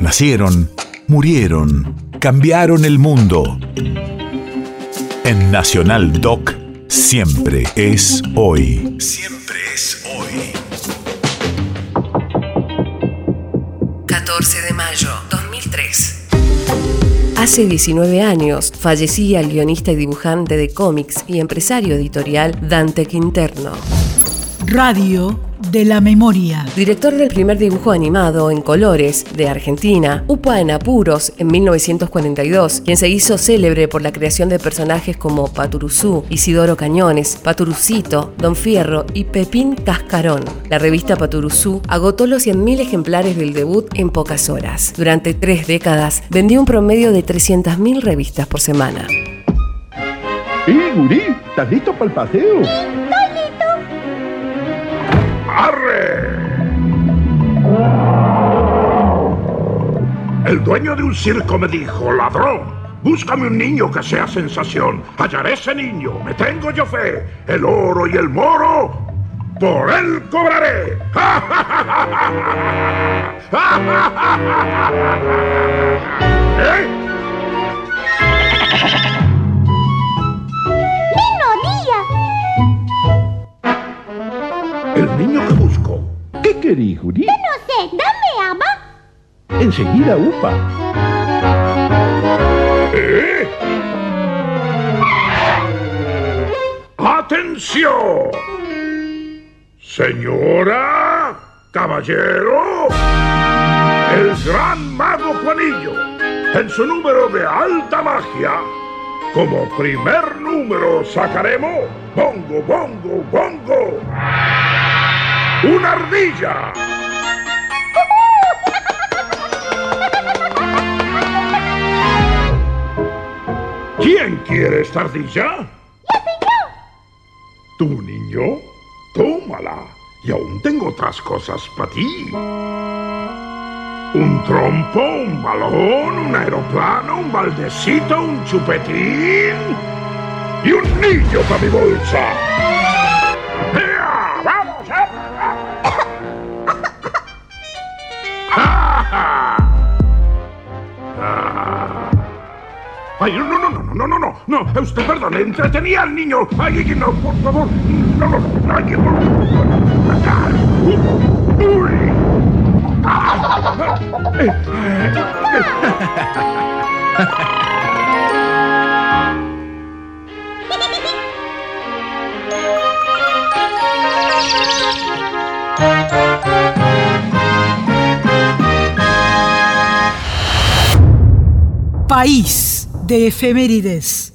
Nacieron, murieron, cambiaron el mundo. En Nacional Doc, siempre es hoy. Siempre es hoy. 14 de mayo 2003. Hace 19 años fallecía el guionista y dibujante de cómics y empresario editorial Dante Quinterno. Radio de la memoria. Director del primer dibujo animado en colores de Argentina, Upa en Apuros en 1942, quien se hizo célebre por la creación de personajes como Paturuzú, Isidoro Cañones, Paturucito, Don Fierro y Pepín Cascarón. La revista Paturuzú agotó los 100.000 ejemplares del debut en pocas horas. Durante tres décadas vendió un promedio de 300.000 revistas por semana. ¡Eh, gurí! ¿Estás listo para el paseo? ¡Arre! El dueño de un circo me dijo, ladrón, búscame un niño que sea sensación. Hallaré ese niño, me tengo yo fe. El oro y el moro, por él cobraré. ¿Eh? ¿Qué querís, gurí? No sé, dame, ama. Enseguida, upa. ¿Eh? ¡Atención! Señora, caballero, el gran mago Juanillo, en su número de alta magia, como primer número sacaremos bongo, bongo, bongo. ¡Una ardilla! ¿Quién quiere esta ardilla? ¿Tu niño? Tómala. Y aún tengo otras cosas para ti. Un trompo, un balón, un aeroplano, un baldecito, un chupetín y un niño para mi bolsa. Ay, no, no, no, no, no, no, no, no, usted perdón, entretenía al niño. Ay, no, por favor, no, no, no, ay, uy. País de efemérides.